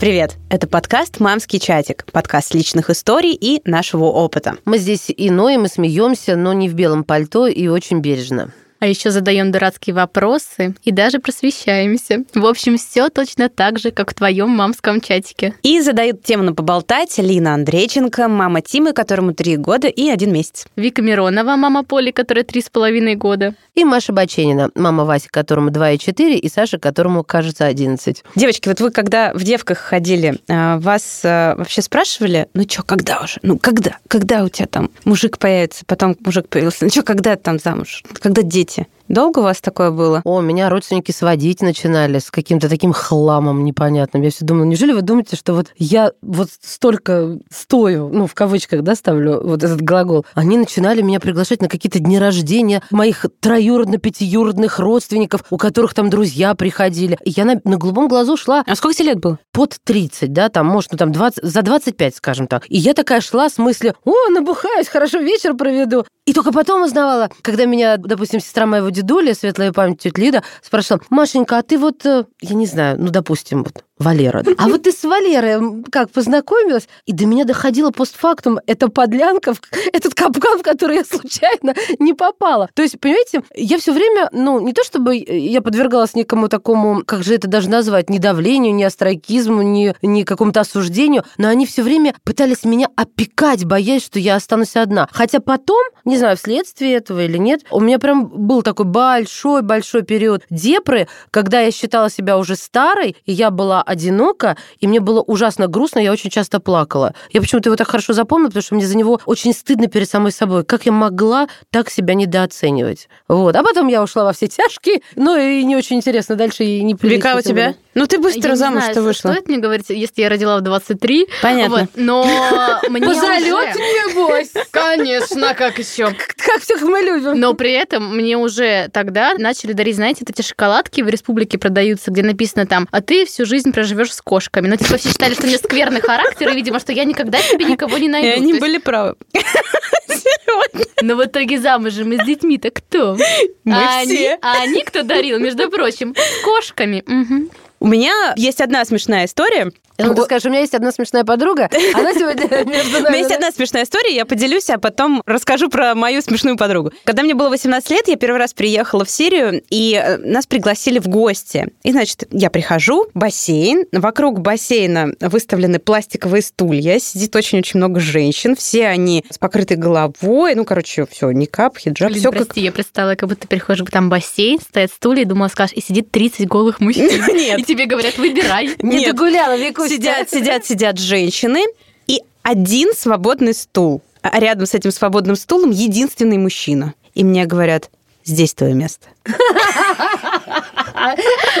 Привет! Это подкаст «Мамский чатик», подкаст личных историй и нашего опыта. Мы здесь и ноем, и смеемся, но не в белом пальто и очень бережно. А еще задаем дурацкие вопросы и даже просвещаемся. В общем, все точно так же, как в твоем мамском чатике. И задают тему на поболтать Лина Андрейченко, мама Тимы, которому три года и один месяц. Вика Миронова, мама Поли, которая три с половиной года. И Маша Баченина, мама Васи, которому 2 и 4, и Саша, которому, кажется, 11. Девочки, вот вы когда в девках ходили, а, вас а, вообще спрашивали, ну что, когда уже? Ну когда? Когда у тебя там мужик появится? Потом мужик появился. Ну что, когда там замуж? Когда дети? Долго у вас такое было? О, меня родственники сводить начинали с каким-то таким хламом непонятным. Я все думала, неужели вы думаете, что вот я вот столько стою, ну, в кавычках, да, ставлю вот этот глагол. Они начинали меня приглашать на какие-то дни рождения моих троюродно-пятиюродных родственников, у которых там друзья приходили. И я на, на голубом глазу шла. А сколько тебе лет было? Под 30, да, там, может, ну, там 20, за 25, скажем так. И я такая шла с мыслью, о, набухаюсь, хорошо вечер проведу. И только потом узнавала, когда меня, допустим, сестра моего дедуля, светлая память тетя Лида, спрашивала, Машенька, а ты вот, э, я не знаю, ну, допустим, вот Валера. А вот ты с Валерой как познакомилась, и до меня доходило постфактум, это подлянка, этот капкан, в который я случайно не попала. То есть, понимаете, я все время, ну, не то чтобы я подвергалась никому такому, как же это даже назвать, ни давлению, ни остракизму, ни, ни какому-то осуждению, но они все время пытались меня опекать, боясь, что я останусь одна. Хотя потом, не знаю, вследствие этого или нет, у меня прям был такой большой-большой период депры, когда я считала себя уже старой, и я была одиноко, и мне было ужасно грустно, я очень часто плакала. Я почему-то его так хорошо запомнила, потому что мне за него очень стыдно перед самой собой. Как я могла так себя недооценивать? Вот. А потом я ушла во все тяжкие, ну и не очень интересно дальше и не Вика у тебя? Ну ты быстро замуж-то вышла. Стоит мне говорить, если я родила в 23. Понятно. Вот, но мне Позалёт небось. Конечно, как еще? Как всех мы любим. Но при этом мне уже тогда начали дарить, знаете, эти шоколадки в республике продаются, где написано там, а ты всю жизнь проживешь с кошками. Ну, типа, все считали, что у меня скверный характер, и, видимо, что я никогда себе никого не найду. И они были правы. Но в итоге замужем и с детьми-то кто? Мы а все. Они, а они кто дарил, между прочим? Кошками. Угу. У меня есть одна смешная история. Ну, ты скажешь, у меня есть одна смешная подруга, она сегодня между нами... У меня есть одна смешная история, я поделюсь, а потом расскажу про мою смешную подругу. Когда мне было 18 лет, я первый раз приехала в Сирию, и э, нас пригласили в гости. И, значит, я прихожу, бассейн, вокруг бассейна выставлены пластиковые стулья, сидит очень-очень много женщин, все они с покрытой головой, ну, короче, все, никап, хиджаб, все прости, как... я представила, как будто ты приходишь, там бассейн, стоят стулья, и думала, скажешь, и сидит 30 голых мужчин. Нет. И тебе говорят, выбирай. Не догуляла, Викусь сидят, сидят, сидят женщины, и один свободный стул. А рядом с этим свободным стулом единственный мужчина. И мне говорят, здесь твое место.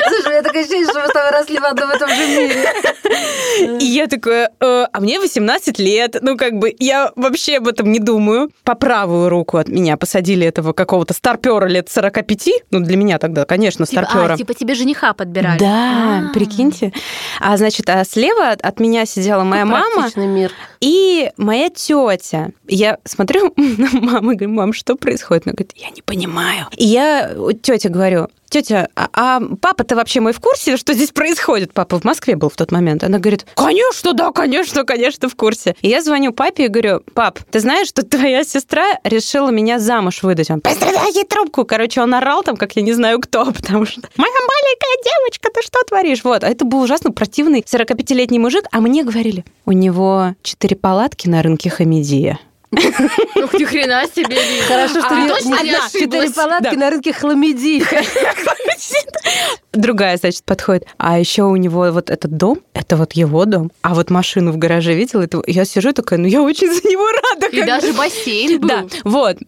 Слушай, у меня такое ощущение, что мы с тобой росли в одном и том же мире. И я такая, э, а мне 18 лет, ну как бы я вообще об этом не думаю. По правую руку от меня посадили этого какого-то старпера лет 45, ну для меня тогда, конечно, старпера. А, типа тебе жениха подбирали. Да, А-а-а. прикиньте. А значит, а слева от меня сидела моя мама мир. и моя тетя. Я смотрю на маму и говорю, мам, что происходит? Она говорит, я не понимаю. И я тете говорю, тетя, а, а папа-то вообще мой в курсе, что здесь происходит? Папа в Москве был в тот момент. Она говорит, конечно, да, конечно, конечно, в курсе. И я звоню папе и говорю, пап, ты знаешь, что твоя сестра решила меня замуж выдать? Он, постреляй ей трубку. Короче, он орал там, как я не знаю кто, потому что моя маленькая девочка, ты что творишь? Вот, а это был ужасно противный 45-летний мужик, а мне говорили, у него четыре палатки на рынке Хамидия. Ух, ни хрена себе. Хорошо, что а, не, четыре палатки на рынке хламиди. Другая, значит, подходит. А еще у него вот этот дом, это вот его дом. А вот машину в гараже видела, это... я сижу такая, ну я очень за него рада. И даже бассейн был. Да, вот.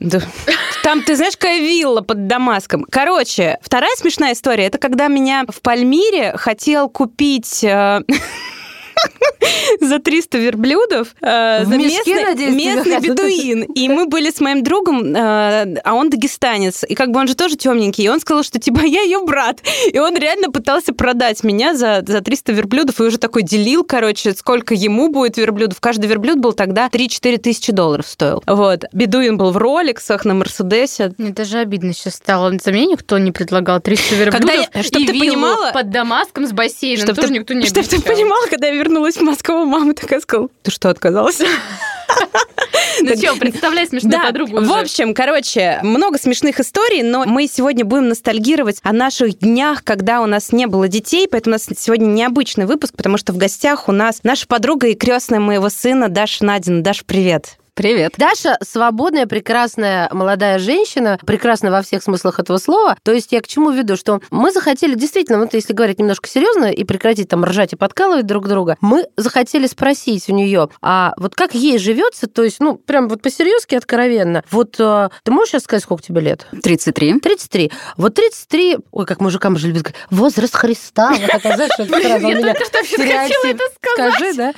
Там, ты знаешь, какая вилла под Дамаском. Короче, вторая смешная история, это когда меня в Пальмире хотел купить... за 300 верблюдов. э, за мешке, местный, надеюсь, местный бедуин. И мы были с моим другом, э, а он дагестанец. И как бы он же тоже темненький. И он сказал, что типа я ее брат. И он реально пытался продать меня за, за 300 верблюдов. И уже такой делил, короче, сколько ему будет верблюдов. Каждый верблюд был тогда 3-4 тысячи долларов стоил. Вот. Бедуин был в роликсах, на Мерседесе. Мне даже обидно сейчас стало. За меня никто не предлагал 300 верблюдов Когда я- чтоб и ты понимала- под Дамаском с бассейном. Чтоб тоже ты- никто не Чтоб ты понимала, когда я вернулась в Москву, мама такая сказала, ты что, отказался? Ну что, представляй смешную Да, подругу в уже. общем, короче, много смешных историй, но мы сегодня будем ностальгировать о наших днях, когда у нас не было детей, поэтому у нас сегодня необычный выпуск, потому что в гостях у нас наша подруга и крестная моего сына Даша Надина. Даша, привет. Привет. Даша свободная, прекрасная молодая женщина, прекрасна во всех смыслах этого слова. То есть я к чему веду, что мы захотели действительно, вот если говорить немножко серьезно и прекратить там ржать и подкалывать друг друга, мы захотели спросить у нее, а вот как ей живется, то есть, ну, прям вот по-серьезки откровенно. Вот э, ты можешь сейчас сказать, сколько тебе лет? 33. 33. Вот 33, ой, как мужикам же любят говорить, возраст Христа. Вот это, знаешь, это сразу у Я только что хотела это сказать. Скажи, да?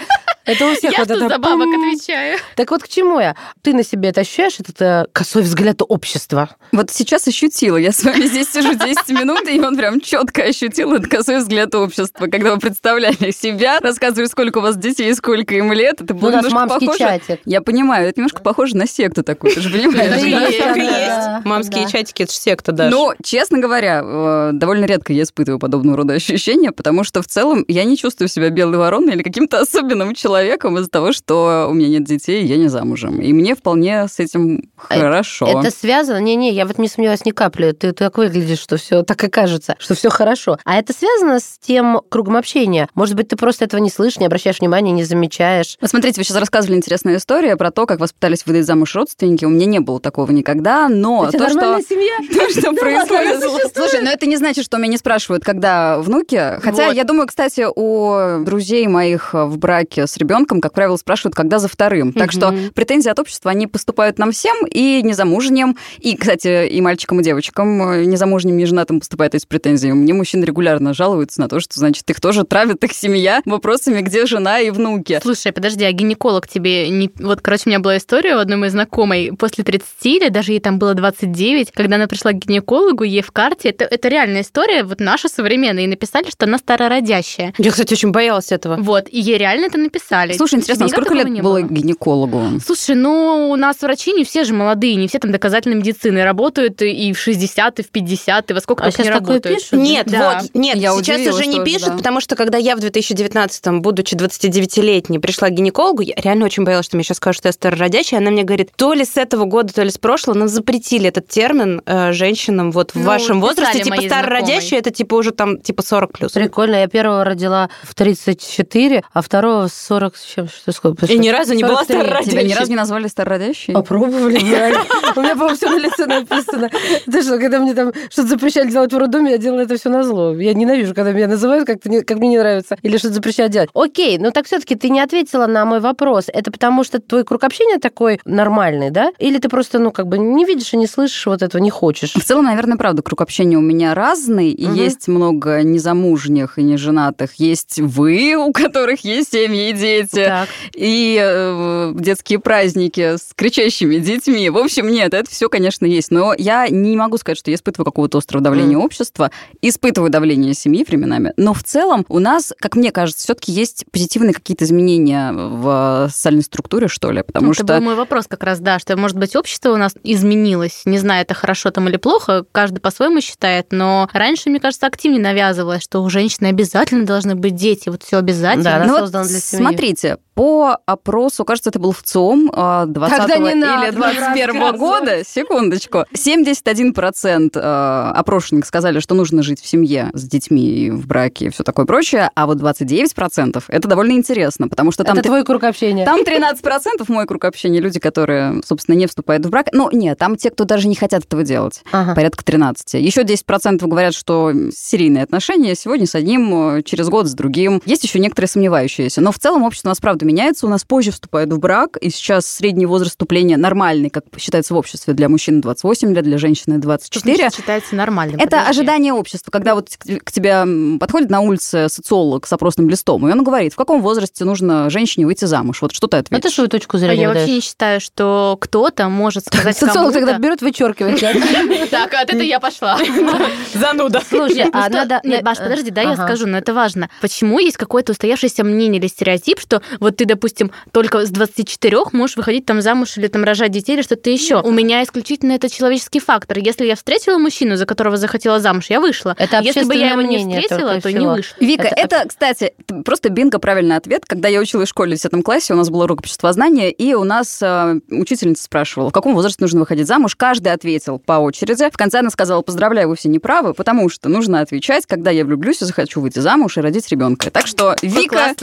Это у всех Я вот это за бабок отвечаю. Так вот к чему я? Ты на себе это ощущаешь, этот э, косой взгляд общества? Вот сейчас ощутила. Я с вами здесь сижу 10 минут, и он прям четко ощутил этот косой взгляд общества. Когда вы представляли себя, рассказывали, сколько у вас детей, сколько им лет, это Ну, было немножко мамский похоже. чатик. Я понимаю, это немножко похоже на секту такую, ты же понимаешь. Мамские чатики, это же секта, Даша. Но, честно говоря, э, довольно редко я испытываю подобного рода ощущения, потому что в целом я не чувствую себя белой вороной или каким-то особенным человеком из-за того, что у меня нет детей, я не замужем. И мне вполне с этим А хорошо. Это связано? Не-не, я вот не сомневаюсь ни капли. Ты так выглядишь, что все так и кажется, что все хорошо. А это связано с тем кругом общения? Может быть, ты просто этого не слышишь, не обращаешь внимания, не замечаешь? Вот смотрите, вы сейчас рассказывали интересную историю про то, как вас пытались выдать замуж родственники. У меня не было такого никогда, но тебя то, что... нормальная семья? То, что происходит. Слушай, но это не значит, что меня не спрашивают, когда внуки. Хотя я думаю, кстати, у друзей моих в браке с ребенком, как правило, спрашивают, когда за вторым. Так что претензии от общества, они поступают нам всем, и незамужним, и, кстати, и мальчикам, и девочкам, э, незамужним, и женатым поступают эти претензии. Мне мужчины регулярно жалуются на то, что, значит, их тоже травит их семья вопросами, где жена и внуки. Слушай, подожди, а гинеколог тебе не... Вот, короче, у меня была история у одной моей знакомой после 30 или даже ей там было 29, когда она пришла к гинекологу, ей в карте, это, это реальная история, вот наша современная, и написали, что она старородящая. Я, кстати, очень боялась этого. Вот, и ей реально это написали. Слушай, интересно, а сколько лет не было гинекологу? Слушай, ну, у нас врачи не все же молодые, не все там доказательной медицины работают и в 60, и в 50, и во сколько А не сейчас такое работают. пишут? Нет, Да. вот, нет, Я сейчас удивилась уже не пишут, да. потому что когда я в 2019-м, будучи 29-летней, пришла к гинекологу, я реально очень боялась, что мне сейчас скажут, что я старородящая, она мне говорит, то ли с этого года, то ли с прошлого, нам запретили этот термин э, женщинам вот в Ну, вашем писали возрасте, типа знакомой. это типа уже там типа 40 плюс. Прикольно. Я первого родила в 34, а второго в 40 с чем? Что, сколько? И ни разу не была 43. старородящей. Тебя ни разу не назвали старородящей? Попробовали. У меня, по-моему, все на лице написано. Ты что, когда мне там что-то запрещали делать в роддоме, я делала это все на зло. Я ненавижу, когда меня называют, как, как мне не нравится, или что-то запрещают делать. Окей, но так все-таки ты не ответила на мой вопрос. Это потому что твой круг общения такой нормальный, да? Или ты просто, ну, как бы не видишь и не слышишь вот этого, не хочешь? В целом, наверное, правда, круг общения у меня разный, и Мгм. есть много незамужних и неженатых. Есть вы, у которых есть семьи и дети, Так. и э, детские праздники с кричащими детьми. В общем, нет, это все, конечно, есть. Но я не могу сказать, что я испытываю какого-то острого давления общества. Испытываю давление семьи временами. Но в целом у нас, как мне кажется, все-таки есть позитивные какие-то изменения в социальной структуре, что ли. Потому Ну, что... Это был мой вопрос как раз, да, что, может быть, общество у нас изменилось. Не знаю, это хорошо там или плохо, каждый по-своему считает, но раньше, мне кажется, активнее навязывалось, что у женщины обязательно должны быть дети, вот все обязательно. Да, Ну вот создана для семьи. Смотрите, по опросу, кажется, это был в ЦИОМ э, 20 Тогда не или надо 21 рассказывать. года, секундочку, 71% э, опрошенных сказали, что нужно жить в семье с детьми и в браке и все такое прочее, а вот 29% это довольно интересно, потому что там... Это твой круг общения. Там 13% мой круг общения, люди, которые, собственно, не вступают в брак. Ну, нет, там те, кто даже не хотят этого делать. Ага. Порядка 13. Еще 10% говорят, что серийные отношения сегодня с одним, через год с другим. Есть еще некоторые сомневающиеся. Но в целом общество у нас, правда, это меняется. У нас позже вступают в брак, и сейчас средний возраст вступления нормальный, как считается в обществе, для мужчин 28 лет, для женщины 24. Что считается нормальным? Это Подожди. ожидание общества, когда вот к тебе подходит на улице социолог с опросным листом, и он говорит, в каком возрасте нужно женщине выйти замуж. Вот что ты А ответишь? ты свою точку А зрения я вообще не считаю, что кто-то может сказать Социолог тогда берет, вычеркивает. Так, от это я пошла. Зануда. Слушай, ну а надо... Нет, Маш, подожди, да, я скажу, но это важно. Почему есть какое-то устоявшееся мнение или стереотип, что вот ты, допустим, только с 24 можешь выходить там замуж или там рожать детей или что-то еще. У меня исключительно это человеческий фактор. Если я встретила мужчину, за которого захотела замуж, я вышла. Это Если бы я его не встретила, то не вышла. Вика, Это- это, кстати, просто бинго правильный ответ. Когда я училась в школе в 10 классе, у нас был урок обществознания, и у нас э, учительница спрашивала, в каком возрасте нужно выходить замуж. Каждый ответил по очереди. В конце она сказала, поздравляю, вы все неправы, потому что нужно отвечать, когда я влюблюсь и захочу выйти замуж и родить ребенка. Так что, Вика,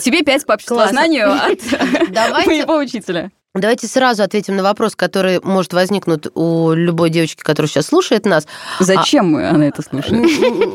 тебе 5 по обществознанию от Давайте моего учителя. Давайте сразу ответим на вопрос, который может возникнуть у любой девочки, которая сейчас слушает нас. Зачем мы она это слушает?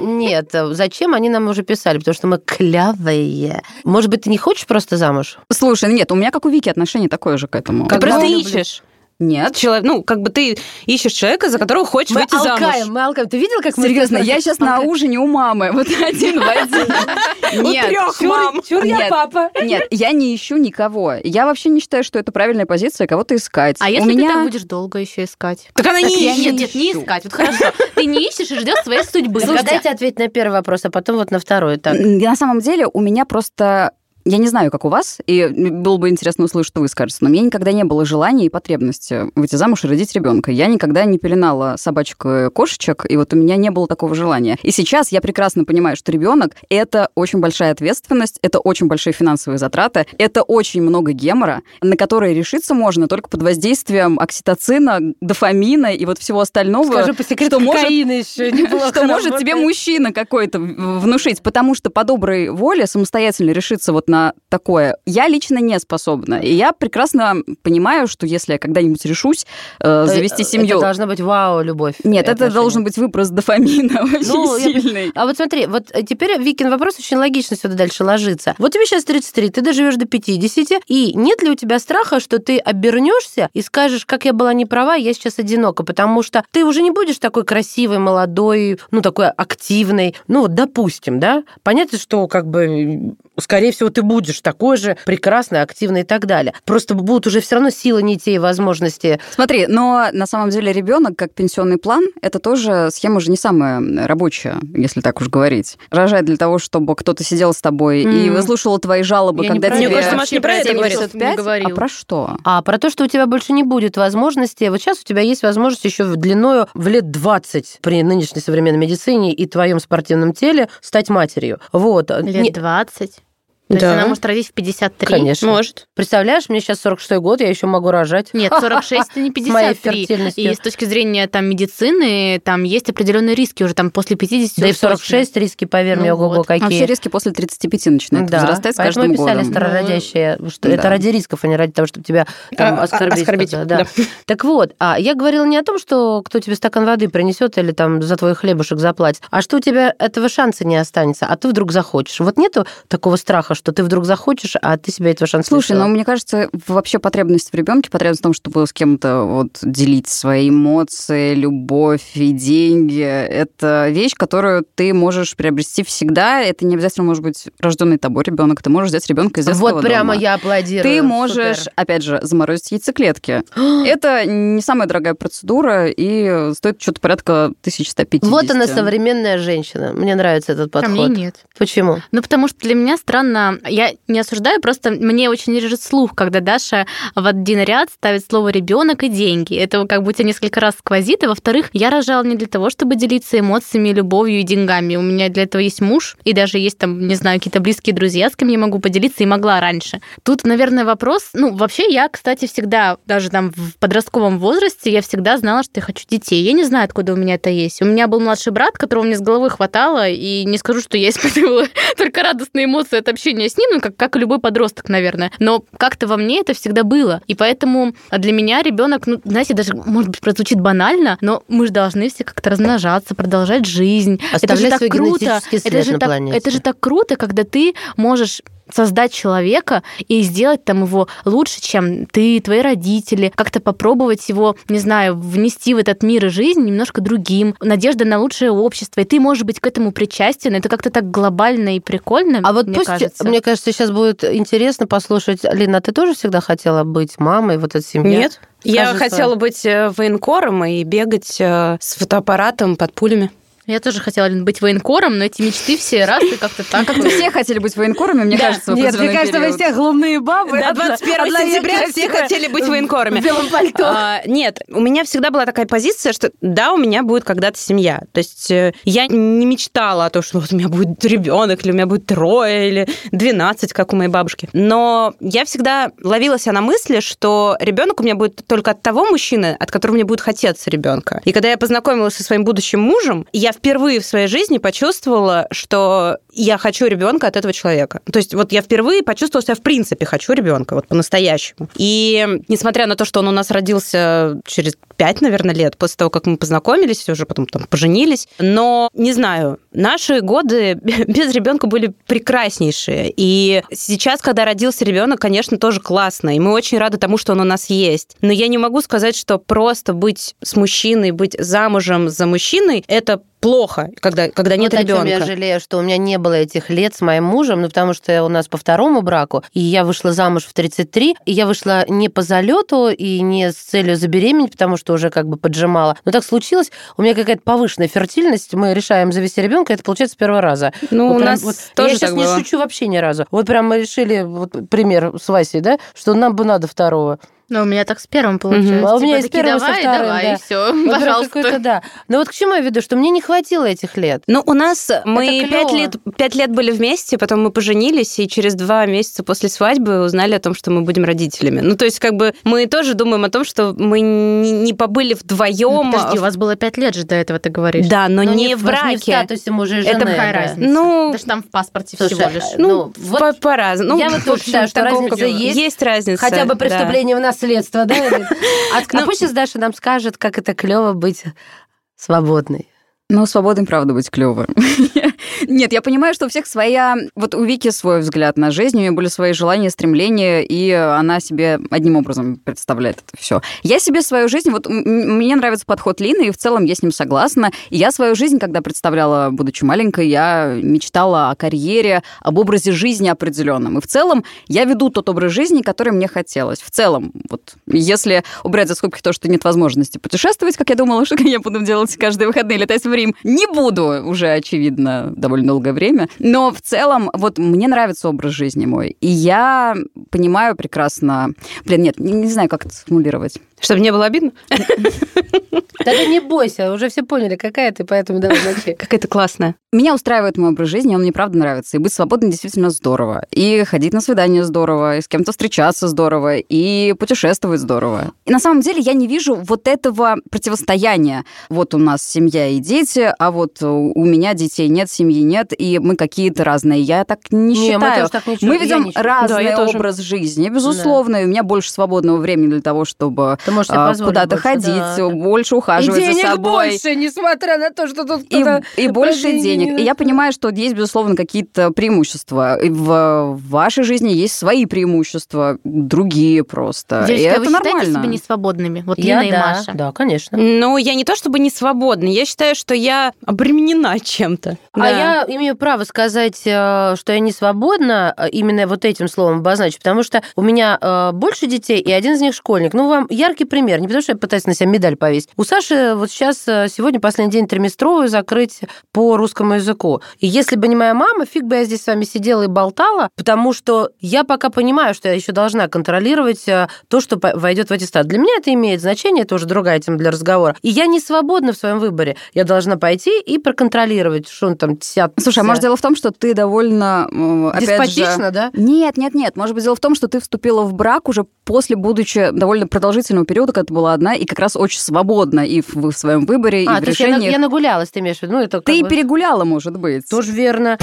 Нет, зачем они нам уже писали? Потому что мы клявые. Может быть, ты не хочешь просто замуж? Слушай, нет, у меня, как у Вики, отношение такое же к этому. Ты Как просто люблю. ищешь. Нет. Человек, ну, как бы ты ищешь человека, за которого хочешь Мы выйти замуж. алкаем, мы алкаем. Ты видел, как мы... Серьезно, я сейчас на ужине у мамы, вот один в один. У Нет, Чур, мам. чур я Нет. папа. Нет, я не ищу никого. Я вообще не считаю, что это правильная позиция кого-то искать. А если ты так будешь долго еще искать? Так она не ищет. Нет, нет, не искать. Вот хорошо. Ты не ищешь и ждешь своей судьбы. Слушай, Когда- дайте ответить на первый вопрос, а потом вот на второй. На самом деле у меня просто... Я не знаю, как у вас, и было бы интересно услышать, что вы скажете, но у меня никогда не было желания и потребности выйти замуж и родить ребенка. Я никогда не пеленала собачек и кошечек, и вот у меня не было такого желания. И сейчас я прекрасно понимаю, что ребенок это очень большая ответственность, это очень большие финансовые затраты, это очень много гемора, на которые решиться можно только под воздействием окситоцина, дофамина и вот всего остального. Скажи по секрету, что может еще что может тебе мужчина какой-то внушить, потому что по доброй воле самостоятельно решиться вот на такое я лично не способна. И я прекрасно понимаю, что если я когда-нибудь решусь э, завести Это семью... должна быть вау, любовь. Нет, это должен быть выброс дофамина очень Ну, я- сильный. А вот смотри, вот э, теперь Викин вопрос очень логично сюда дальше ложится. Вот тебе сейчас 33, ты доживешь до 50, и нет ли у тебя страха, что ты обернешься и скажешь, как я была не права, я сейчас одинока, потому что ты уже не будешь такой красивой, молодой, ну, такой активной, ну, вот, допустим, да? Понятно, что как бы, скорее всего, ты будешь такой же прекрасный, активный и так далее. Просто будут уже все равно силы не те и возможности. Смотри, но на самом деле ребенок как пенсионный план, это тоже схема же не самая рабочая, если так уж говорить. Рожать для того, чтобы кто-то сидел с тобой и Мгм. выслушал твои жалобы, Я не когда тебе... Мне кажется, Маша не про это говорит. не 75, говорила. а про что? А про то, что у тебя больше не будет возможности, вот сейчас у тебя есть возможность еще в длиною в лет 20 при нынешней современной медицине и твоем спортивном теле стать матерью. Вот. Лет Не- 20. То есть Да. она может родить в 53? Конечно. Может. Представляешь, мне сейчас 46 год, я еще могу рожать. Нет, 46 это не С моей 53. фертильностью. И с точки зрения там медицины, там есть определенные риски уже там после 50. Да и в 46 риски, поверь Ну мне, ого-го, вот. какие. Вообще риски после 35 начинают Да, возрастать с поэтому каждым и писали годом. старородящие, что Да. это ради рисков, а не ради того, чтобы тебя там, А, а, оскорбить. оскорбить, как-то, да. да. Так вот, а я говорила не о том, что кто тебе стакан воды принесет или там за твой хлебушек заплатит, а что у тебя этого шанса не останется, а ты вдруг захочешь. Вот нету такого страха, что ты вдруг захочешь, а ты себя этого шанса Слушай, лишила? ну мне кажется, вообще потребность в ребенке, потребность в том, чтобы с кем-то вот делить свои эмоции, любовь и деньги, это вещь, которую ты можешь приобрести всегда. Это не обязательно может быть рожденный тобой ребенок. Ты можешь взять ребенка из детского Вот прямо дома. я аплодирую. Ты можешь, Супер. опять же, заморозить яйцеклетки. Это не самая дорогая процедура и стоит что-то порядка 1150. Вот она, современная женщина. Мне нравится этот А мне подход. нет. Почему? Ну, потому что для меня странно, я не осуждаю, просто мне очень режет слух, когда Даша в один ряд ставит слово ребенок и деньги. Это как тебя несколько раз сквозит. И во-вторых, я рожала не для того, чтобы делиться эмоциями, любовью и деньгами. У меня для этого есть муж, и даже есть там, не знаю, какие-то близкие друзья, с кем я могу поделиться, и могла раньше. Тут, наверное, вопрос... Ну, вообще, я, кстати, всегда, даже там в подростковом возрасте, я всегда знала, что я хочу детей. Я не знаю, откуда у меня это есть. У меня был младший брат, которого мне с головы хватало, и не скажу, что я испытывала только радостные эмоции от общения с ним, ну, как, как и любой подросток, наверное. Но как-то во мне это всегда было. И поэтому для меня ребенок, ну, знаете, даже, может быть, прозвучит банально, но мы же должны все как-то размножаться, продолжать жизнь. это же Оставлять так круто. Это же, так, это же так круто, когда ты можешь создать человека и сделать там его лучше, чем ты, твои родители, как-то попробовать его, не знаю, внести в этот мир и жизнь немножко другим, надежда на лучшее общество, и ты, может быть, к этому причастен, это как-то так глобально и прикольно, А вот мне пусть, кажется. мне кажется, сейчас будет интересно послушать. Лина, ты тоже всегда хотела быть мамой, вот этой семьи? Нет. Я Скажи хотела быть э, военкором и бегать э, с фотоаппаратом под пулями. Я тоже хотела быть военкором, но эти мечты все раз и как-то так. Как-то все хотели быть военкорами, мне кажется, Нет, мне кажется, вы все глумные бабы. До Одна- 21 одна сентября все хотели быть военкорами. В белом пальто. А, нет, у меня всегда была такая позиция, что да, у меня будет когда-то семья. То есть э, я не мечтала о том, что вот у меня будет ребенок, или у меня будет трое, или 12, как у моей бабушки. Но я всегда ловила себя на мысли, что ребенок у меня будет только от того мужчины, от которого мне будет хотеться ребенка. И когда я познакомилась со своим будущим мужем, я впервые в своей жизни почувствовала, что я хочу ребенка от этого человека. То есть вот я впервые почувствовала, что я в принципе хочу ребенка, вот по-настоящему. И несмотря на то, что он у нас родился через пять, наверное, лет после того, как мы познакомились, уже потом там поженились, но не знаю, наши годы без ребенка были прекраснейшие. И сейчас, когда родился ребенок, конечно, тоже классно. И мы очень рады тому, что он у нас есть. Но я не могу сказать, что просто быть с мужчиной, быть замужем за мужчиной, это плохо, когда, когда нет вот чем ребенка. я жалею, что у меня не было этих лет с моим мужем, ну, потому что у нас по второму браку, и я вышла замуж в 33, и я вышла не по залету и не с целью забеременеть, потому что уже как бы поджимала. Но так случилось, у меня какая-то повышенная фертильность, мы решаем завести ребенка, это получается с первого раза. Ну, Вот у прям нас вот- тоже я сейчас так не было. шучу вообще ни разу. Вот прям мы решили, вот пример с Васей, да, что нам бы надо второго. Ну, у меня так с первым получилось. А у меня Типа, и с первым, со давай, вторым, давай, да. и все, Вот пожалуйста. да. Но вот к чему я веду, что мне не хватило этих лет. Ну, у нас мы клёво. пять лет, пять лет были вместе, потом мы поженились, и через два месяца после свадьбы узнали о том, что мы будем родителями. Ну, то есть, как бы мы тоже думаем о том, что мы не, не побыли вдвоем. Ну, Подожди, у вас было пять лет же до этого, ты говоришь. Да, но Ну, не, в Не в браке. статусе мужа и жены. Это какая да. разница? Ну, Даже там в паспорте Слушай, всего лишь. ну, Ну, вот по- по-разному. я Ну, вот в тоже считаю, что разница есть. Есть разница. Хотя бы да. преступление в наследство, да? А, а Ну- пусть сейчас Даша нам скажет, как это клево быть свободной. Ну, свободной, правда, быть клево. Нет, я понимаю, что у всех своя... Вот у Вики свой взгляд на жизнь, у нее были свои желания, стремления, и она себе одним образом представляет это все. Я себе свою жизнь... Вот мне нравится подход Лины, и в целом я с ним согласна. Я свою жизнь, когда представляла, будучи маленькой, я мечтала о карьере, об образе жизни определенном. И в целом я веду тот образ жизни, который мне хотелось. В целом, вот если убрать за скобки то, что нет возможности путешествовать, как я думала, что я буду делать каждые выходные, летать в Рим, не буду уже, очевидно, довольно долгое время. Но в целом, вот мне нравится образ жизни мой. И я понимаю прекрасно... Блин, нет, не, не знаю, как это сформулировать. Чтобы не было обидно? Да ты не бойся, уже все поняли, какая ты, поэтому давай мочи. Какая-то классная. Меня устраивает мой образ жизни, он мне правда нравится. И быть свободным действительно здорово. И ходить на свидание здорово, и с кем-то встречаться здорово, и путешествовать здорово. И на самом деле я не вижу вот этого противостояния. Вот у нас семья и дети, а вот у меня детей нет, семьи нет, и мы какие-то разные. Я так не, Не, мы считаю. тоже так не. Мы ведем не. Да, разный тоже. образ жизни, безусловно, и у меня больше свободного времени для того, чтобы а, куда-то больше, ходить, да, да. больше И ухаживать за денег собой больше, несмотря на то, что тут и, кто-то... и больше денег. не И я понимаю, что есть, безусловно, какие-то преимущества. И в вашей жизни есть свои преимущества, другие просто. Девочки, и а это вы нормально. себя несвободными? Вот Я, Лина и да, Маша. да, конечно. Ну, я не то чтобы не свободна, я считаю, что я обременена чем-то. А Да. я имею право сказать, э, что я не свободна, э, именно вот этим словом обозначить, потому что у меня э, больше детей, и один из них школьник. Ну, вам яркий пример, не потому что я пытаюсь на себя медаль повесить. У Саши вот сейчас, сегодня последний день триместровую закрыть по русскому языку. И если бы не моя мама, фиг бы я здесь с вами сидела и болтала, потому что я пока понимаю, что я еще должна контролировать то, что войдет в аттестат. Для меня это имеет значение, это уже другая тема для разговора. И я не свободна в своем выборе. Я должна пойти и проконтролировать, что он там тят. Слушай, а может, дело в том, что ты довольно... опять же- Деспотично, да? Нет, нет, нет. Может быть, дело в том, что ты вступила в брак уже после, будучи довольно продолжительного периода, когда ты была одна, и как раз очень свободна и в, в своем выборе, А, и в то есть я, я нагулялась, ты имеешь в виду? Ну, это Ты и бы перегуляла, может быть. Тоже верно.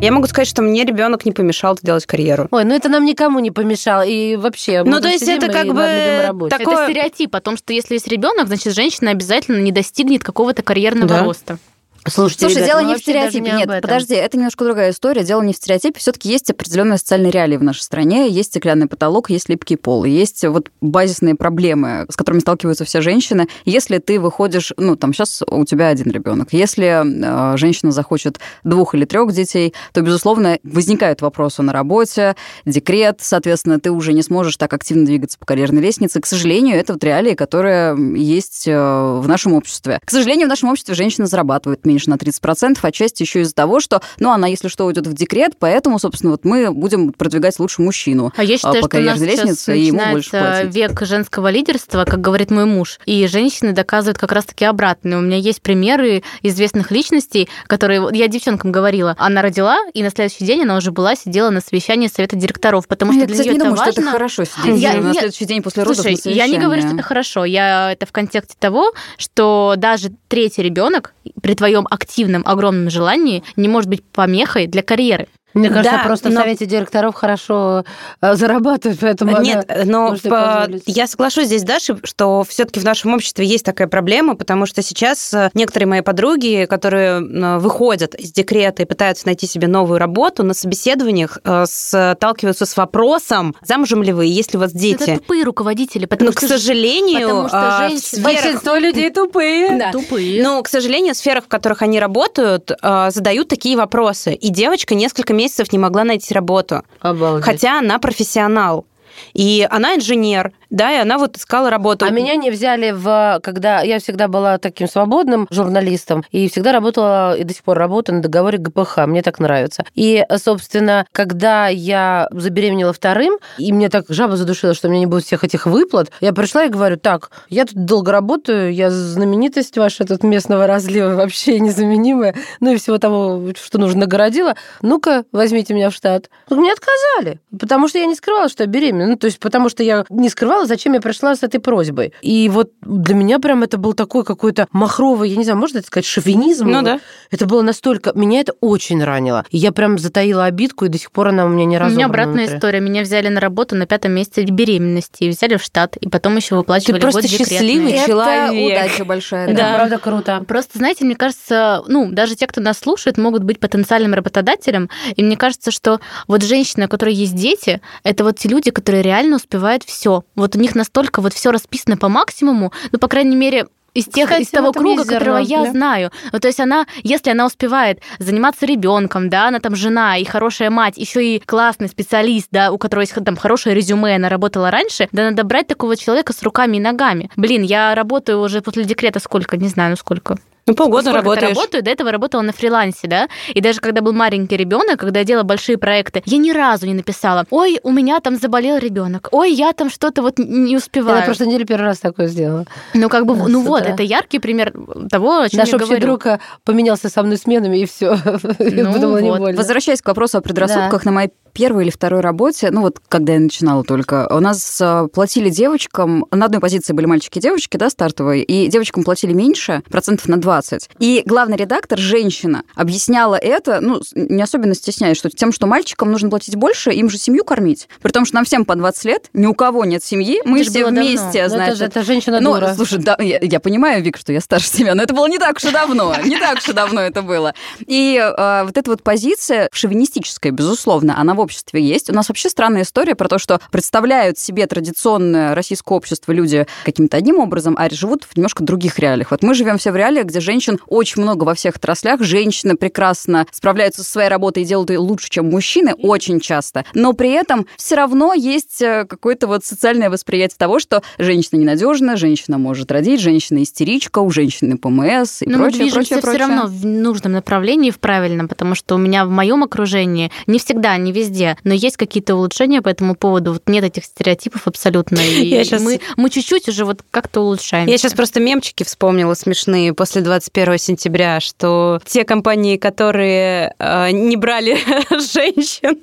Я могу сказать, что мне ребенок не помешал сделать карьеру. Ой, ну это нам никому не помешало. И вообще, Ну, то есть это как бы Такое- Это стереотип о том, что если есть ребенок, значит, женщина обязательно не достигнет какого-то карьерного Да. роста. Слушайте, Слушай, ребят, дело мы не в стереотипе. не Нет, подожди, это немножко другая история. Дело не в стереотипе. Все-таки есть определенные социальные реалии в нашей стране. Есть стеклянный потолок, есть липкий пол. Есть вот базисные проблемы, с которыми сталкиваются все женщины. Если ты выходишь, ну, там сейчас у тебя один ребенок. Если э, женщина захочет двух или трех детей, то, безусловно, возникают вопросы на работе, декрет, соответственно, ты уже не сможешь так активно двигаться по карьерной лестнице. К сожалению, это вот реалии, которые есть э, в нашем обществе. К сожалению, в нашем обществе женщина зарабатывает меньше на 30%, отчасти еще из-за того, что, ну, она, если что, уйдет в декрет, поэтому, собственно, вот мы будем продвигать лучше мужчину А я считаю, по что у нас карьерной сейчас лестнице, и ему больше платить. век женского лидерства, как говорит мой муж. И женщины доказывают как раз-таки обратное. У меня есть примеры известных личностей, которые... Я девчонкам говорила. Она родила, и на следующий день она уже была, сидела на совещании совета директоров, потому что Я, для кстати, нее не это думаю, важно. что это хорошо сидеть Я- на нет. следующий день после родов Слушай, я не говорю, что это хорошо. Я это в контексте того, что даже третий ребенок при твоем активном, огромном желании не может быть помехой для карьеры. Мне кажется, Да, просто в но- совете директоров хорошо э, зарабатывают, поэтому она Нет, но может в- себе позволить. я соглашусь здесь с Дашей, что все-таки в нашем обществе есть такая проблема, потому что сейчас э, некоторые мои подруги, которые э, выходят из декрета и пытаются найти себе новую работу, на собеседованиях э, сталкиваются с вопросом, замужем ли вы, есть ли у вас Это дети. тупые руководители, потому Но, к что сожалению, потому что а, в женщины- сферах- Большинство людей тупые. Да. тупые. Ну, к сожалению, в сферах, в которых они работают, э, задают такие вопросы. И девочка несколько месяцев не могла найти работу, Обалдеть. хотя она профессионал. И она инженер, да, и она вот искала работу. А меня не взяли в... Когда я всегда была таким свободным журналистом и всегда работала, и до сих пор работаю на договоре ГПХ. Мне так нравится. И, собственно, когда я забеременела вторым, и мне так жаба задушила, что у меня не будет всех этих выплат, я пришла и говорю, так, я тут долго работаю, я знаменитость ваша тут местного разлива вообще незаменимая, ну и всего того, что нужно, нагородила. Ну-ка, возьмите меня в штат. Мне отказали, потому что я не скрывала, что я беременна. Ну, то есть, потому что я не скрывала, зачем я пришла с этой просьбой. И вот для меня прям это был такой какой-то махровый, я не знаю, можно это сказать, шовинизм? Ну да. Это было настолько... Меня это очень ранило. И я прям затаила обидку, и до сих пор она у меня не У разобрана меня обратная внутри. история. Меня взяли на работу на пятом месяце беременности, и взяли в штат, и потом еще выплачивали просто год декретный. счастливый Это человек. удача большая. Это Да. правда круто. Просто, знаете, мне кажется, ну, даже те, кто нас слушает, могут быть потенциальным работодателем. И мне кажется, что вот женщины, у которой есть дети, это вот те люди, которые реально успевают все. Вот у них настолько вот все расписано по максимуму, ну, по крайней мере, из тех, Кстати, из того круга, зерно, которого я да. знаю. Ну, то есть она, если она успевает заниматься ребенком, да, она там жена и хорошая мать, еще и классный специалист, да, у которого есть там хорошее резюме, она работала раньше, да надо брать такого человека с руками и ногами. Блин, я работаю уже после декрета сколько, не знаю, ну сколько. Ну, полгода Сколько работаешь. работаю, до этого работала на фрилансе, да, и даже когда был маленький ребенок, когда я делала большие проекты, я ни разу не написала, ой, у меня там заболел ребенок, ой, я там что-то вот не успеваю. Я на прошлой неделе первый раз такое сделала. Ну, как бы, Да, ну вот, это яркий пример того, о чем Наш я общий говорю. друг э, поменялся со мной сменами, и все. Ну подумала, не вот. больно. Возвращаясь к вопросу о предрассудках, на моей первой или второй работе, ну вот когда я начинала только, у нас э, платили девочкам, на одной позиции были мальчики и девочки, да, стартовые, и девочкам платили меньше, процентов на 20. И главный редактор, женщина, объясняла это, ну, не особенно стесняясь, что тем, что мальчикам нужно платить больше, им же семью кормить. При том, что нам всем по 20 лет, ни у кого нет семьи, мы Это все было давно. вместе, Ну, это значит, же это женщина ну, дура. слушай, да, я, я понимаю, Вик, что я старше тебя, но это было не так уж и давно. Не так уж и давно это было. И э, вот эта вот позиция шовинистическая, безусловно, она в обществе есть. У нас вообще странная история про то, что представляют себе традиционное российское общество люди каким-то одним образом, а живут в немножко других реалиях. Вот мы живем все в реалиях, где женщин очень много во всех отраслях. Женщины прекрасно справляются со своей работой и делают ее лучше, чем мужчины, очень часто. Но при этом все равно есть э, какое-то вот социальное восприятие того, что женщина ненадежна, женщина может родить, женщина истеричка, у женщины ПМС и Но мы прочее, движемся прочее, все прочее. равно в нужном направлении, в правильном, потому что у меня в моем окружении не всегда, не везде, но есть какие-то улучшения по этому поводу. Вот нет этих стереотипов абсолютно. И Я щас- мы, мы чуть-чуть уже вот как-то улучшаем. Я сейчас просто мемчики вспомнила смешные после 21 сентября, что те компании, которые э, не брали женщин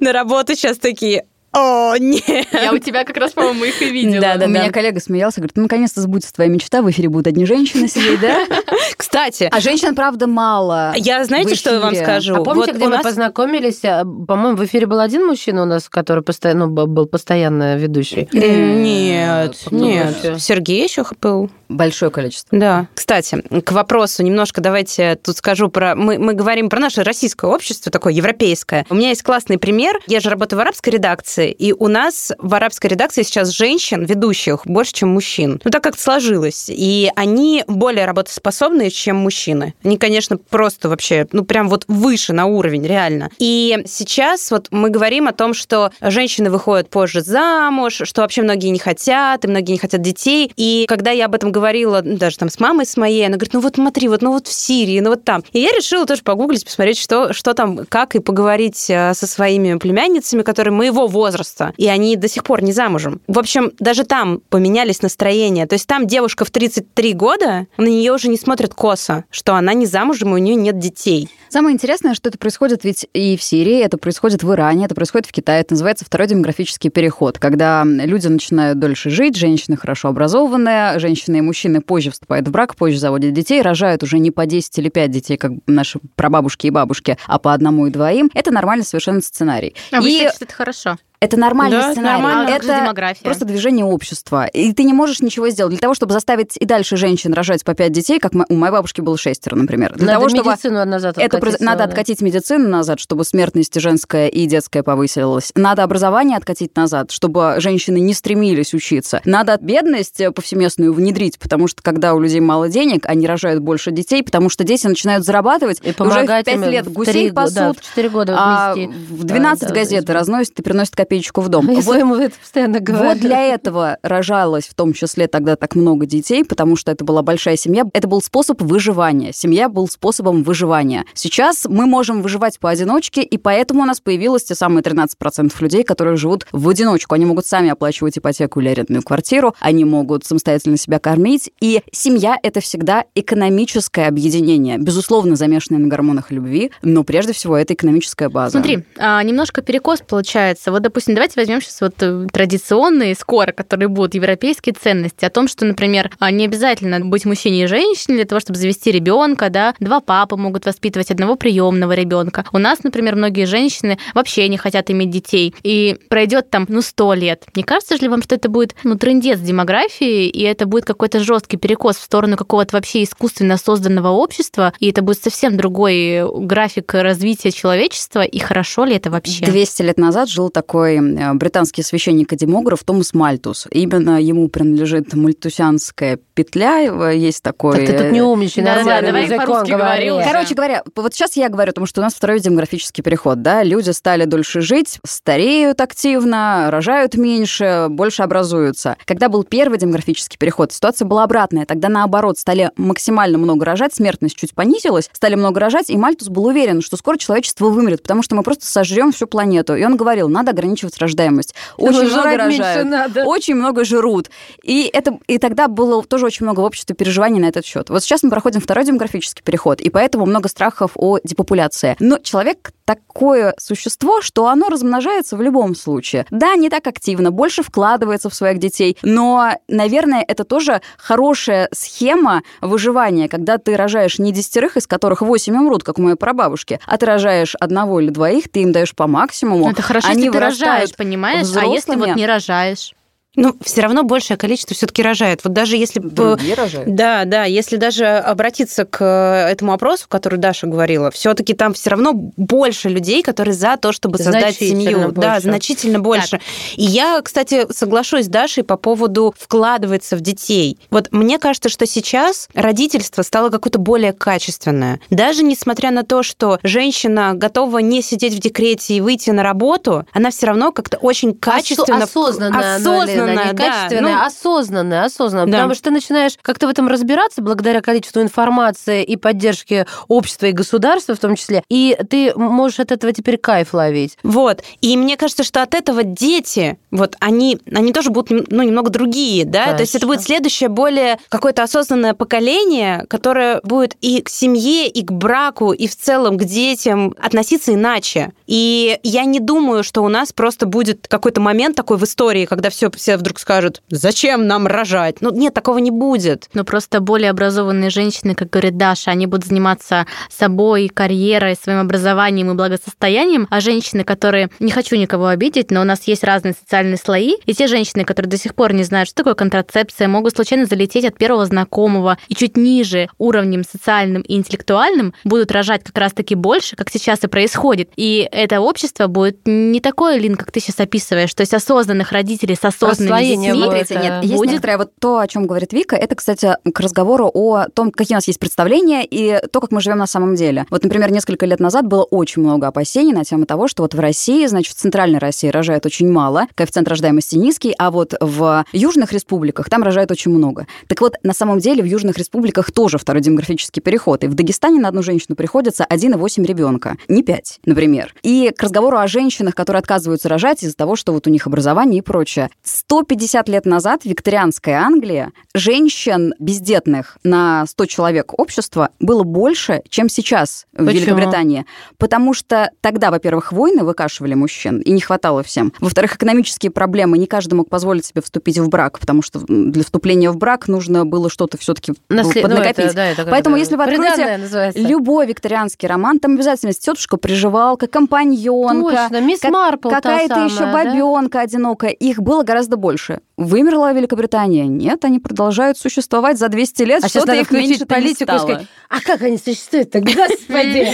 на работу, сейчас такие, О, нет. Я у тебя как раз, по-моему, их и видела. Да, да, У меня коллега смеялся, говорит, ну, наконец-то сбудется твоя мечта, в эфире будут одни женщины сидеть, да? Кстати, А женщин, правда, мало. я знаете, что я вам скажу? А помните, Вот где мы нас- познакомились? А, По-моему, в эфире был один мужчина у нас, который постоянно, ну, был постоянно ведущий. М, Нет, нет. Сергей еще был. Большое количество. Да. Кстати, к вопросу немножко давайте тут скажу про... Мы, мы говорим про наше российское общество, такое европейское. У меня есть классный пример. Я же работаю в арабской редакции, и у нас в арабской редакции сейчас женщин, ведущих, больше, чем мужчин. Ну, так как сложилось. И они более работоспособные, чем мужчины. Они, конечно, просто вообще, ну, прям вот выше на уровень, реально. И сейчас вот мы говорим о том, что женщины выходят позже замуж, что вообще многие не хотят, и многие не хотят детей. И когда я об этом говорила, ну, даже там с мамой с моей, она говорит, ну вот смотри, вот, ну вот в Сирии, ну вот там. И я решила тоже погуглить, посмотреть, что, что там, как, и поговорить э, со своими племянницами, которые моего возраста, и они до сих пор не замужем. В общем, даже там поменялись настроения. То есть там девушка в 33 года, на нее уже не смотрят косо, что она не замужем, и у нее нет детей. Самое интересное, что это происходит ведь и в Сирии, это происходит в Иране, это происходит в Китае. Это называется второй демографический переход, когда люди начинают дольше жить, женщины хорошо образованные, женщины и мужчины позже вступают в брак, позже заводят детей, рожают уже не по 10 или 5 детей, как наши прабабушки и бабушки, а по одному и двоим. Это нормальный совершенно сценарий. А вы и считаете, что это хорошо? это нормальный Да, сценарий. нормально. Это демография? просто движение общества. И ты не можешь ничего сделать. Для того, чтобы заставить и дальше женщин рожать по 5 детей, как у моей бабушки было шестеро, например. Для Надо того, чтобы медицину назад это проз- надо откатить медицину назад, чтобы смертность женская и детская повысилась. Надо образование откатить назад, чтобы женщины не стремились учиться. Надо бедность э, повсеместную внедрить, потому что когда у людей мало денег, они рожают больше детей, потому что дети начинают зарабатывать, И уже в помогать 5 им лет гусей три го- пасут, да, в 4 года а вместе. в 12 Да, газеты да. разносят и приносят копеечку в дом. Я Вот своему это постоянно говорю. вот для этого рожалось в том числе тогда так много детей, потому что это была большая семья. Это был способ выживания. Семья был способом выживания. Сейчас мы можем выживать поодиночке, и поэтому у нас появилось те самые 13% людей, которые живут в одиночку. Они могут сами оплачивать ипотеку или арендную квартиру, они могут самостоятельно себя кормить. И семья — это всегда экономическое объединение. Безусловно, замешанное на гормонах любви, но прежде всего это экономическая база. Смотри, а, немножко перекос получается. Вот, допустим, давайте возьмем сейчас вот э, традиционные, скоро, которые будут европейские ценности, о том, что, например, а, не обязательно быть мужчиной и женщиной для того, чтобы завести ребенка, да, два папы могут воспитывать одного приемного ребенка. У нас, например, многие женщины вообще не хотят иметь детей, и пройдет там, ну, сто лет. Не кажется ли вам, что это будет, ну, трендец демографии, и это будет какой-то жесткий перекос в сторону какого-то вообще искусственно созданного общества, и это будет совсем другой график развития человечества, и хорошо ли это вообще? 200 лет назад жил такой э, британский священник и демограф Томас Мальтус. Именно ему принадлежит мальтусянская петля. Э, Есть такой... Так ты тут не э, умничай, Да, да, давай по-русски говори. Короче говоря, вот сейчас я говорю, потому что у нас второй демографический переход, да, люди стали дольше жить, стареют активно, рожают меньше, больше образуются. Когда был первый демографический переход, ситуация была обратная. Тогда, наоборот, стали максимально много рожать, смертность чуть понизилась, стали много рожать, и Мальтус был уверен, что скоро человечество вымрет, потому что мы просто сожрем всю планету. И он говорил, надо ограничивать рождаемость. Очень Ну, много рожают надо. очень много жрут. И, это, и тогда было тоже очень много в обществе переживаний на этот счет. Вот сейчас мы проходим второй демографический переход, и поэтому много страхов о депопуляции. Но человек такое существо, что оно размножается в любом случае. Да, не так активно, больше вкладывается в своих детей, но, наверное, это тоже хорошая схема выживания, когда ты рожаешь не десятерых, из которых восемь умрут, как у моей прабабушки, а ты рожаешь одного или двоих, ты им даешь по максимуму. Это хорошо, Они если ты рожаешь, понимаешь? А если взрослыми. вот не рожаешь? Ну, все равно большее количество все-таки рожает. Вот даже если... Другие рожают. Да, да, если даже обратиться к этому опросу, который Даша говорила, все-таки там все равно больше людей, которые за то, чтобы создать семью. Да, больше. значительно больше. И я, кстати, соглашусь с Дашей по поводу вкладывается в детей. Вот мне кажется, что сейчас родительство стало какое-то более качественное. Даже несмотря на то, что женщина готова не сидеть в декрете и выйти на работу, она все равно как-то очень качественно... осознанно она осознанно осознанное, не да, качественное, ну- осознанное, осознанное. Да. Потому что ты начинаешь как-то в этом разбираться благодаря количеству информации и поддержке общества и государства в том числе, и ты можешь от этого теперь кайф ловить. Вот. И мне кажется, что от этого дети, вот они, они тоже будут ну, немного другие, да? То есть это Конечно. будет следующее, более какое-то осознанное поколение, которое будет и к семье, и к браку, и в целом к детям относиться иначе. И я не думаю, что у нас просто будет какой-то момент такой в истории, когда все, все вдруг скажут, зачем нам рожать? Ну, нет, такого не будет. Но просто более образованные женщины, как говорит Даша, они будут заниматься собой, карьерой, своим образованием и благосостоянием, а женщины, которые, не хочу никого обидеть, но у нас есть разные социальные слои, и те женщины, которые до сих пор не знают, что такое контрацепция, могут случайно залететь от первого знакомого и чуть ниже уровнем социальным и интеллектуальным, будут рожать как раз-таки больше, как сейчас и происходит. И это общество будет не такое, Лин, как ты сейчас описываешь, то есть осознанных родителей с осознанными Расслоение детьми, будет. Смотрите, нет, это есть будет- некоторое вот то, о чем говорит Вика, это, кстати, к разговору о том, какие у нас есть представления и то, как мы живем на самом деле. Вот, например, несколько лет назад было очень много опасений на тему того, что вот в России, значит, в Центральной России рожают очень мало, коэффициент рождаемости низкий, а вот в южных республиках там рожают очень много. Так вот, на самом деле в южных республиках тоже второй демографический переход. И в Дагестане на одну женщину приходится 1,8 ребенка, не 5, например. И к разговору о женщинах, которые отказываются рожать из-за того, что вот у них образование и прочее. 150 лет назад в викторианской Англии женщин бездетных на 100 человек общества было больше, чем сейчас в Почему? Великобритании. Потому что тогда, во-первых, войны выкашивали мужчин, и не хватало всем. Во-вторых, экономические проблемы. Не каждый мог позволить себе вступить в брак, потому что для вступления в брак нужно было что-то все-таки Наслед- ну, поднакопить. это, да, это Поэтому это, если вы откроете называется. любой викторианский роман, там обязательно есть тетушка, приживалка, компаньонка, Точно, мисс как- Марпл какая-то еще самая, да? бабенка одинокая. Их было гораздо больше. Вымерла Великобритания? Нет, они продолжают существовать за 200 лет. А сейчас Что-то надо их меньше включить политику и стало. сказать, а как они существуют-то, господи?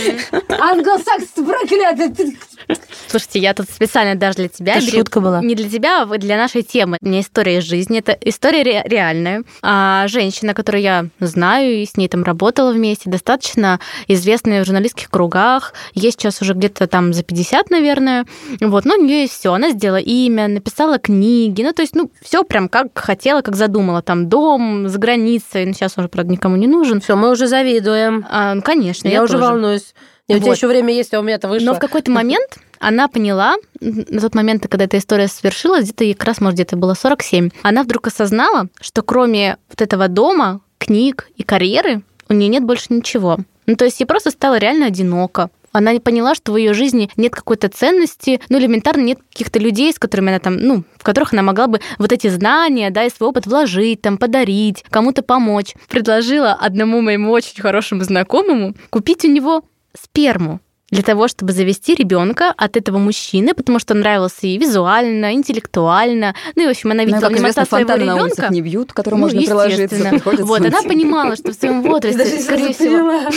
Англосаксы проклятые! Слушайте, я тут специально даже для тебя... Это шутка была. Не для тебя, а для нашей темы. У меня история из жизни. Это история ре- реальная. А, женщина, которую я знаю и с ней там работала вместе, достаточно известная в журналистских кругах. Ей сейчас уже где-то там за 50, наверное. Вот, но у нее есть все. Она сделала имя, написала книги. Ну, то есть, ну, все прям как хотела, как задумала. Там дом за границей. Ну, сейчас уже, правда, никому не нужен. Все, мы уже завидуем. А, ну, конечно, Я, я, уже тоже. волнуюсь. И у тебя Вот. еще время есть, а у меня-то вышло. Но в какой-то момент она поняла, на тот момент, когда эта история свершилась, где-то ей как раз, может, где-то было 47, она вдруг осознала, что кроме вот этого дома, книг и карьеры, у нее нет больше ничего. Ну, то есть ей просто стало реально одиноко. Она не поняла, что в ее жизни нет какой-то ценности, ну, элементарно нет каких-то людей, с которыми она там, ну, в которых она могла бы вот эти знания, да, и свой опыт вложить, там, подарить, кому-то помочь. Предложила одному моему очень хорошему знакомому купить у него сперму для того, чтобы завести ребенка от этого мужчины, потому что он нравился ей визуально, интеллектуально. Ну и, в общем, она Ну, и, видела как известно, красоту своего ребенка. не бьют, к которым Ну, можно приложиться. приходится Вот, она понимала, что в своем возрасте, скорее всего,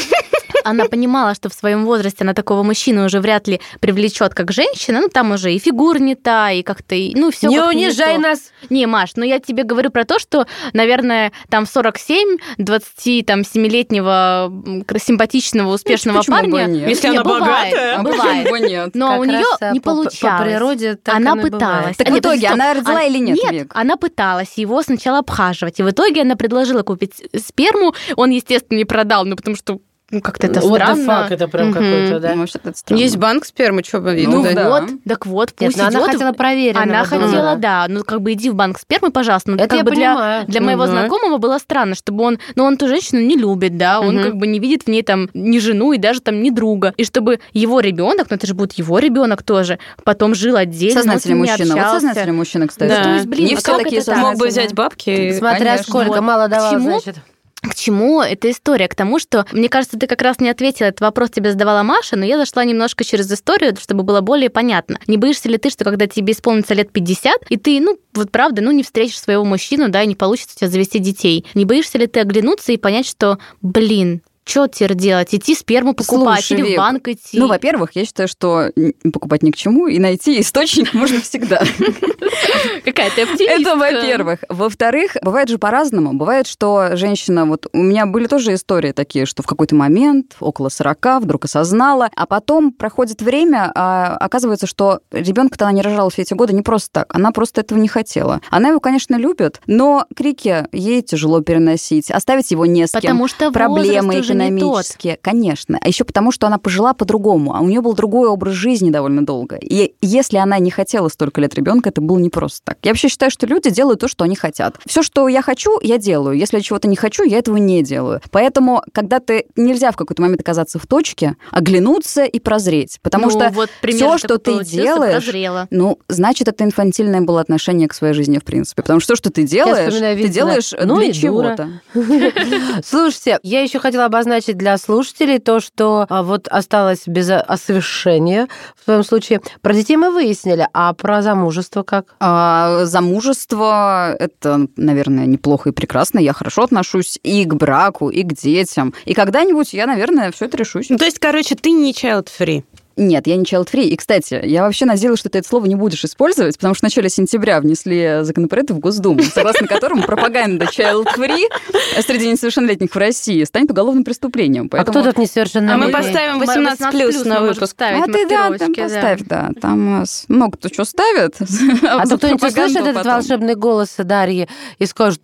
она понимала, что в своем возрасте она такого мужчину уже вряд ли привлечет как женщина. Ну, там уже и фигура не та, и как-то, и- ну, все Не унижай нас. не, Маш, ну я тебе говорю про то, что, наверное, там 47, 27-летнего м, кра- симпатичного, успешного почему бы парня. и? Если она бывает, богатая. А бывает. почему бы нет? Но Как у нее а, не по- по- получалось. По природе так она пыталась. бывает. Так в итоге она родила А, или нет, Нет, она пыталась его сначала обхаживать. И в итоге она предложила купить сперму. Он, естественно, не продал, ну потому что как-то это the странно. fuck, это прям Мгм. какой-то, да? Ну, вообще-то это странно. Есть банк спермы, что бы Ну, да. Вот, так вот, Нет, пусть но она идёт в- хотела проверенного Она хотела, да. Ну, как бы иди в банк спермы, пожалуйста. Ну, Это как я бы для, понимаю. для моего Мгм. знакомого было странно, чтобы он... Ну, он ту женщину не любит, да, он Мгм. как бы не видит в ней там ни жену и даже там ни друга. И чтобы его ребенок, ну, это же будет его ребенок тоже, потом жил отдельно, Сознательный мужчина. Вот сознательный мужчина, кстати. Да. То есть, блин, Не а все такие так? Мог бы взять бабки. Смотря сколько, Вот. мало чему? значит. К чему эта история? К тому, что, мне кажется, ты как раз не ответила, этот вопрос тебе задавала Маша, но я зашла немножко через историю, чтобы было более понятно. Не боишься ли ты, что когда тебе исполнится лет 50, и ты, ну, вот правда, ну, не встретишь своего мужчину, да, и не получится у тебя завести детей, не боишься ли ты оглянуться и понять, что, блин, что теперь делать? Идти сперму покупать Слушай, или в банк идти? Ну, во-первых, я считаю, что покупать ни к чему, и найти источник можно всегда. Какая ты оптимистка. Это во-первых. Во-вторых, бывает же по-разному. Бывает, что женщина... Вот у меня были тоже истории такие, что в какой-то момент, около 40, вдруг осознала, а потом проходит время, а оказывается, что ребенка-то она не рожала все эти годы не просто так. Она просто этого не хотела. Она его, конечно, любит, но крики ей тяжело переносить. Оставить его не с кем. Потому что проблемы возраст уже не тот. конечно. А еще потому, что она пожила по-другому, а у нее был другой образ жизни довольно долго. И если она не хотела столько лет ребенка, это было не просто так. Я вообще считаю, что люди делают то, что они хотят. Все, что я хочу, я делаю. Если я чего-то не хочу, я этого не делаю. Поэтому, когда ты нельзя в какой-то момент оказаться в точке, оглянуться и прозреть, потому Ну, что вот все, что ты делаешь, прозрела. ну, значит, это инфантильное было отношение к своей жизни, в принципе. Потому что то, что ты делаешь, ты делаешь Ну для чего-то. Слушайте, я еще хотела обозначить для слушателей то, что а, вот осталось без осовершения в твоем случае. Про детей мы выяснили, а про замужество как? А замужество — это, наверное, неплохо и прекрасно. Я хорошо отношусь и к браку, и к детям. И когда-нибудь я, наверное, все это решусь. Ну, то есть, короче, ты не child-free. Нет, я не child-free. И, кстати, я вообще надеялась, что ты это слово не будешь использовать, потому что в начале сентября внесли законопроект в Госдуму, согласно которому пропаганда child-free среди несовершеннолетних в России станет уголовным преступлением. А кто тут несовершеннолетний? А мы поставим 18 плюс на выпуск. А ты, да, там поставь, да. Там э, много кто что ставит. А то кто-нибудь услышит этот волшебный голос Дарьи и скажет,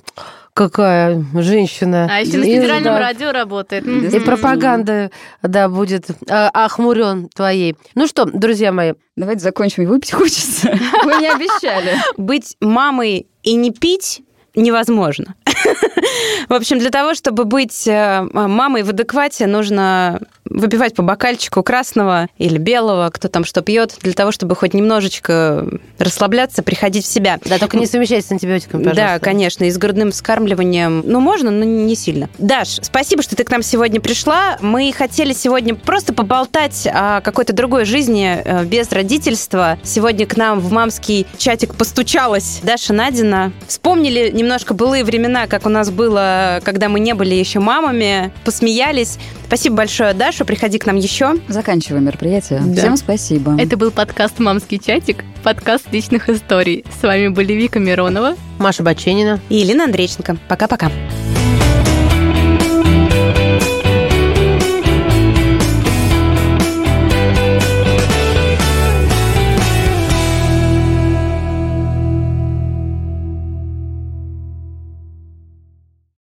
какая женщина. А еще на И, федеральном да, радио работает. И пропаганда, да, будет э, охмурен твоей. Ну что, друзья мои, Давайте закончим, и выпить хочется. Вы не обещали. Быть мамой и не пить невозможно. В общем, для того, чтобы быть э, мамой в адеквате, нужно выпивать по бокальчику красного или белого, кто там что пьет, для того, чтобы хоть немножечко расслабляться, приходить в себя. да, только не совмещайте с антибиотиками, пожалуйста. Да, конечно, и с грудным вскармливанием. Ну, можно, но не сильно. Даш, спасибо, что ты к нам сегодня пришла. Мы хотели сегодня просто поболтать о какой-то другой жизни э, без родительства. Сегодня к нам в мамский чатик постучалась Даша Надина. Вспомнили немножко былые времена, как у нас было, когда мы не были еще мамами. Посмеялись. Спасибо большое, Даша. Приходи к нам еще. Заканчиваем мероприятие. Да. Всем спасибо. Это был подкаст «Мамский чатик», подкаст личных историй. С вами были Вика Миронова. Маша Баченина. И Елена Андрейченко. Пока-пока.